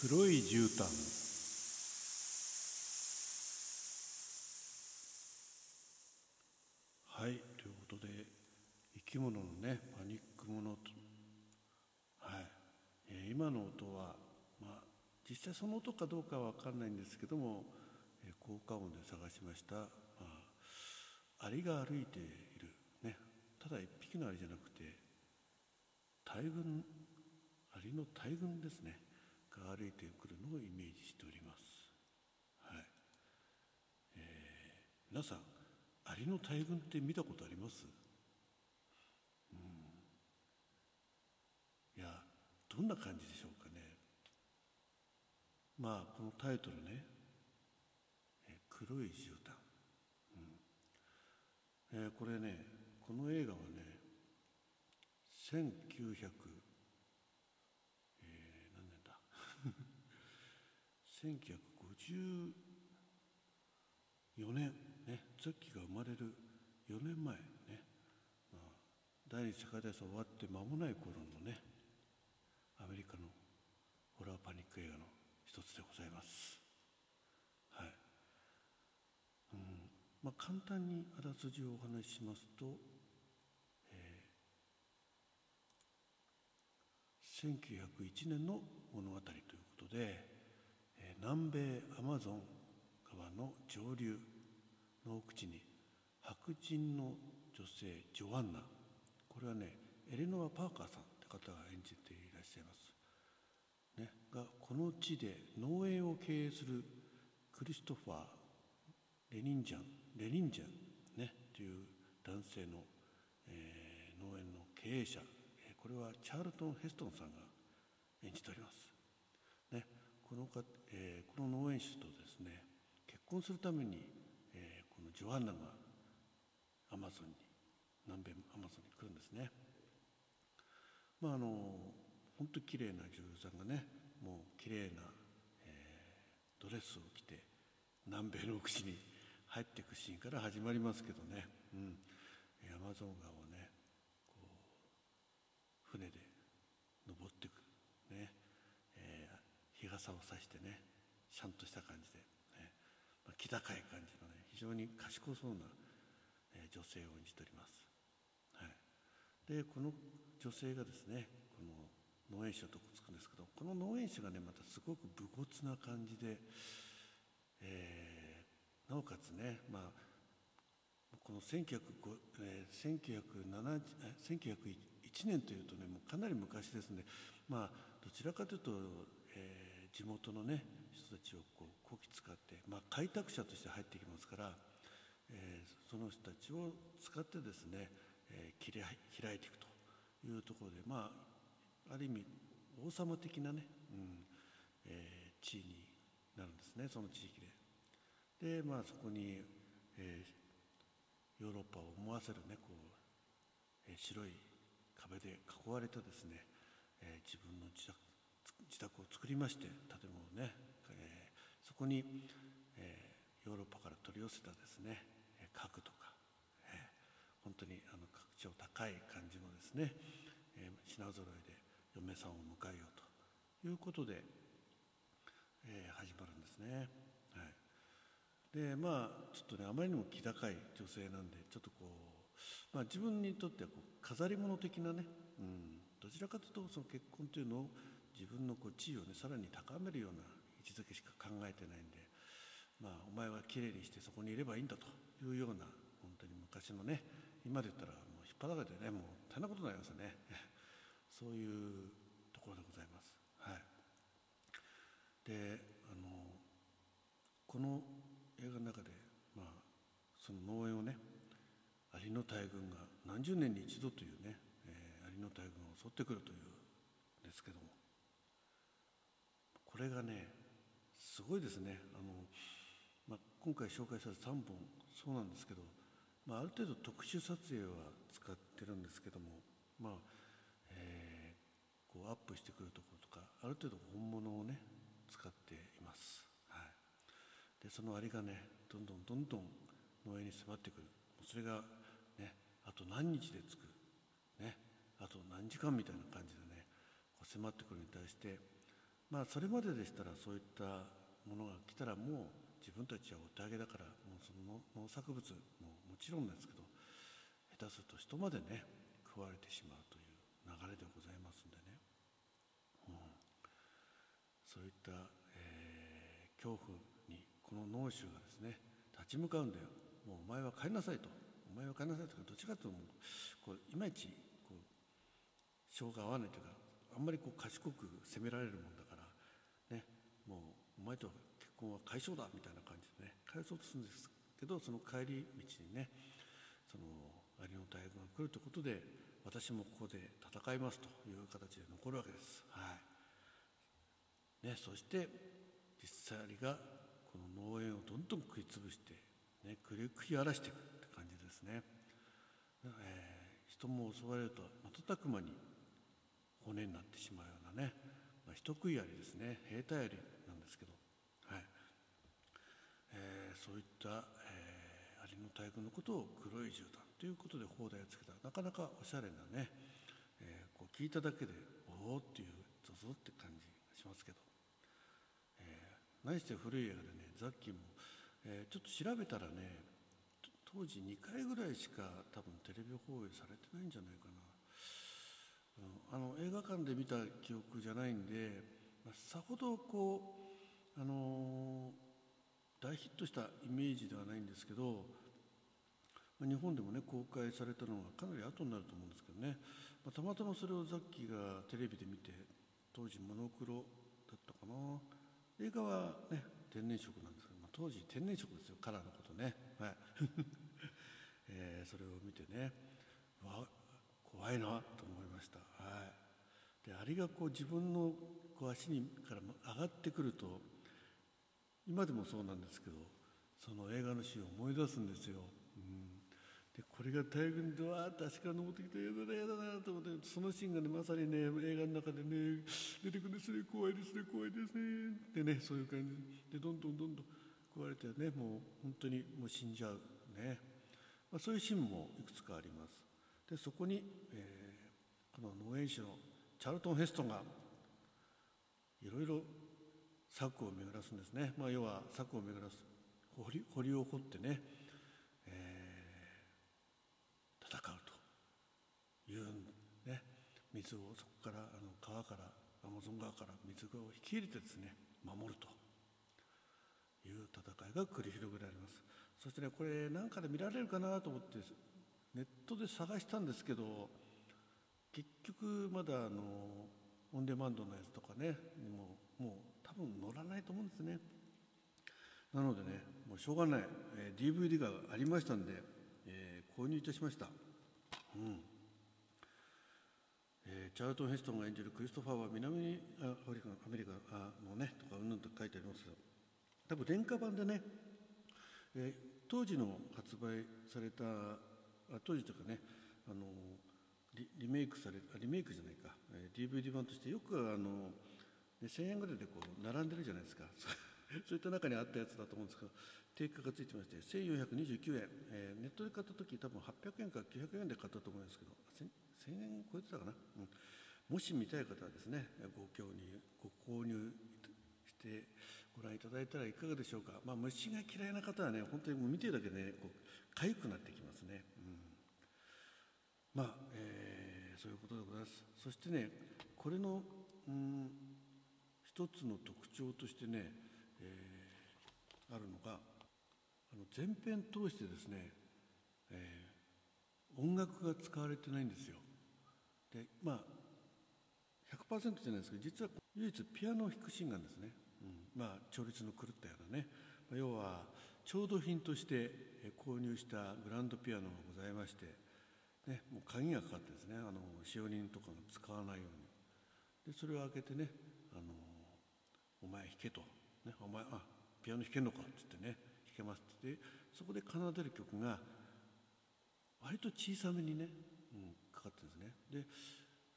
黒い絨毯。はいということで生き物のねパニックものと。はい、え今の音はまあ実際その音かどうかは分かんないんですけども、え効果音で探しました、まあ、アリが歩いている。ね。ただ一匹のアリじゃなくて大群アリの大群ですね。が歩いてくるのをイメージしております。はい、えー皆さんアリの大群って見たことあります？うん。いやどんな感じでしょうかね。まあこのタイトルね「えー黒い絨毯」うん。えーこれねこの映画はね1900えー何年だ1954年ねザッキーが生まれる4年前ね、まあ、第二次世界大戦終わって間もない頃のねアメリカのホラーパニック映画の一つでございます。はい。うんまあ簡単にあらすじをお話ししますと、えー1901年の物語ということで、南米アマゾン川の上流の奥地に白人の女性ジョアンナ。これはねエレノア・パーカーさんって方が演じていらっしゃいます、ね、がこの地で農園を経営するクリストファー・レニンジャンレニンジャンねという男性の、えー農園の経営者。これはチャールトン・ヘストンさんが演じております、のか、えーこの農園主とですね結婚するために、えーこのジョアンナがアマゾンに南米アマゾンに来るんですね。まああの本当に綺麗な女優さんがねもう綺麗な、えードレスを着て南米の奥地に入っていくシーンから始まりますけどね、うん、アマゾン川をねこう船で登っていくね、えー日傘を差してねシャンとした感じで、ねまあ、気高い感じのね非常に賢そうな、えー女性を演じております。はい、でこの女性がですねこの農園主のとこつくんですけどこの農園主がねまたすごく武骨な感じで、えーなおかつねまあこの1905、えー、1901年というとねもうかなり昔ですねまあどちらかというと、えー地元のね人たちをこうこき使って、まあ、開拓者として入ってきますから、えーその人たちを使ってですね、えー切り開いていくというところでまあある意味王様的なね、うんえー地位になるんですねその地域で。でまあそこに、えーヨーロッパを思わせるねこう、えー白い壁で囲われたですね、えー自分の自宅自宅を作りまして建物をね、えーそこに、えーヨーロッパから取り寄せたですねえー家具とか、えー本当にあの格調高い感じのですね、えー品揃えで嫁さんを迎えようということで、えー始まるんですね。はいでまあちょっとねあまりにも気高い女性なんでちょっとこう、まあ、自分にとってはこう飾り物的なね、うん、どちらかというとその結婚というのを自分のこう地位をねさらに高めるような位置づけしか考えてないんで、まあ、お前はきれいにしてそこにいればいいんだというような本当に昔のね今で言ったらもう引っ張られてねもう大変なことになりますよね そういうところでございます。はいであのこの映画の中で、まあ、その農園をねアリの大群が何十年に一度というね、えーアリの大群を襲ってくるというんですけどもこれがねすごいですね。あの、まあ、今回紹介された3本そうなんですけど、まあ、ある程度特殊撮影は使ってるんですけどもまあ、えーこうアップしてくるところとかある程度本物をね使っています。はい。でそのアリがねどんどんどんどん農園に迫ってくる。それがねあと何日で着く。ねあと何時間みたいな感じでねこう迫ってくるに対してまあそれまででしたらそういったものが来たらもう自分たちはお手上げだからもうその農作物ももちろんですけど下手すると人までね食われてしまうという流れでございますんでね、うん、そういった、えー、恐怖にこの農衆がですね立ち向かうんだよもうお前は帰りなさいと。お前は帰りなさいとかどっちかというとこういまいちこう性が合わないというかあんまりこう賢く責められるもんだから。お前と結婚は解消だみたいな感じでね返そうとするんですけどその帰り道にねその有の大軍が来るということで私もここで戦いますという形で残るわけです。はいね、そして実際がこの農園をどんどん食い潰して、ね、食い荒らしていくって感じですね。えー、人も襲われると瞬く間に骨になってしまうようなね、まあ、人食い槍ですね兵隊槍なんですけど、はい。えー、そういった、えー、アリの大軍のことを黒い絨毯ということで砲台をつけた。なかなかおしゃれなね、えー、こう聞いただけでおおっていうゾゾって感じがしますけど、えー、何して古い映画でねザッキーも、え、ちょっと調べたらね当時2回ぐらいしか多分テレビ放映されてないんじゃないかな。あの映画館で見た記憶じゃないんで、まあ、さほどこう、あの、大ヒットしたイメージではないんですけど、日本でもね公開されたのがかなり後になると思うんですけどね、まあ、たまたまそれをザッキーがテレビで見て当時モノクロだったかな。映画はね天然色なんですけど、まあ、当時天然色ですよカラーのことね。はい、えー、それを見てねわ怖いなと思いました。はい、であれがこう自分のこう足にから上がってくると今でもそうなんですけどその映画のシーンを思い出すんですよ。うん、でこれが大軍でわーって足から登ってきて嫌だな嫌だなと思ってそのシーンがねまさにね映画の中でね出てくるんですね。怖いですね怖いですね。ってねそういう感じでどんどんどんどん壊れてねもう本当にもう死んじゃうね、まあ、そういうシーンもいくつかあります。でそこに、えー、この農園主のチャルトン・ヘストンがいろいろ策を巡らすんですね、まあ、要は策を巡らす。堀堀を掘ってね、えー、戦うというね水をそこからあの川からアマゾン川から水を引き入れてですね守るという戦いが繰り広げられます。そしてねこれ何かで見られるかなと思ってネットで探したんですけど結局まだあのオンデマンドのやつとかねもうもう分乗らないと思うんですね。なのでねもうしょうがない、えー、DVD がありましたんで、えー、購入いたしました。うん。えー、チャールトン・ヘストンが演じるクリストファーは南アフリカアメリカのねとかうんぬんと書いてありますけど多分廉価版でね、えー、当時の発売された当時とかねあのリリメイクされリメイクじゃないか、えー、DVD 版としてよくあの1000円ぐらいでこう並んでるじゃないですか。そういった中にあったやつだと思うんですけど定価がついてまして1429円、えー、ネットで買った時多分800円か900円で買ったと思うんですけど 1000, 円超えてたかな、うん、もし見たい方はですねご購入ご購入してご覧いただいたらいかがでしょうか、まあ、虫が嫌いな方はね本当にもう見てるだけで、ね、こう痒くなってきますね、うん、まあ、えー、そういうことでございます。そしてねこれの、うん、一つの特徴としてね、えー、あるのがあの前編通してですね、えー、音楽が使われてないんですよ。でまあ100%じゃないですけど実は唯一ピアノを弾くシーンなんですね。うん、まあ調律の狂ったようなね。要は調度品として購入したグランドピアノがございまして、ね、もう鍵がかかってですねあの使用人とかが使わないように。でそれを開けてね「あのお前弾け」と「ね、お前あピアノ弾けんのか」っつってね弾けますってってそこで奏でる曲が割と小さめにね、うん、かかってるんですね。で、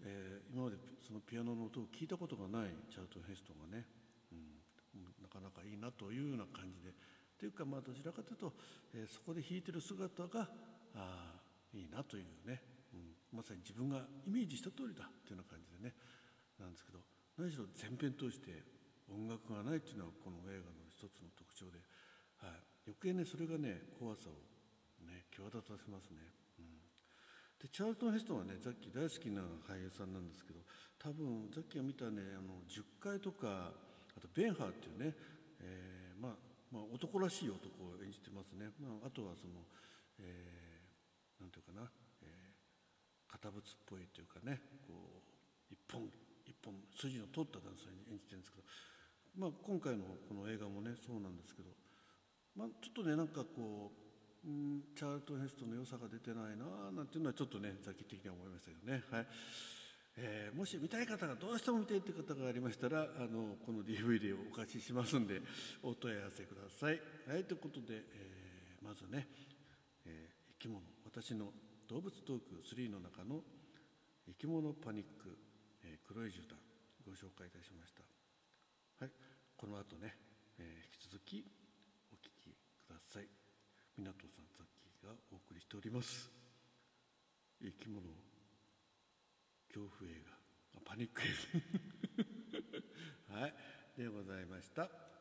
えー、今までそのピアノの音を聞いたことがないチャート・ヘストがねうん、なかなかいいなというような感じで。というかまあどちらかというと、えー、そこで弾いてる姿があいいなというね、うん、まさに自分がイメージした通りだというような感じでねなんですけど何しろ全編通して音楽がないっていうのはこの映画の一つの特徴で、はい、余計ねそれがね怖さをね際立たせますね、うん、でチャールトン・ヘストンはねザッキー大好きな俳優さんなんですけど多分ザッキーが見たねあの10回とかあとベンハーっていうね、えー、まあ、まあ男らしい男を演じてますね、まあ、あとはその、えー、なんていうかな、えー、堅物っぽいというかねこう一本一本筋の通った男性に演じてるんですけど、まあ、今回のこの映画もねそうなんですけど、まあ、ちょっとねなんかこう、うん、チャールトン・ヘストの良さが出てないななんていうのはちょっとねザキ的には思いましたけどね。はいえー、もし見たい方がどうしても見たいという方がありましたらあのこの DVD をお貸ししますんでお問い合わせください。はいということで、えー、まずね、えー、生き物私の動物トーク3の中の生き物パニックえー、黒い絨毯ご紹介いたしましたはい。この後ね、えー、引き続きお聞きください。港さんさっきがお送りしております。生き物恐怖映画。パニック映画。はい。でございました。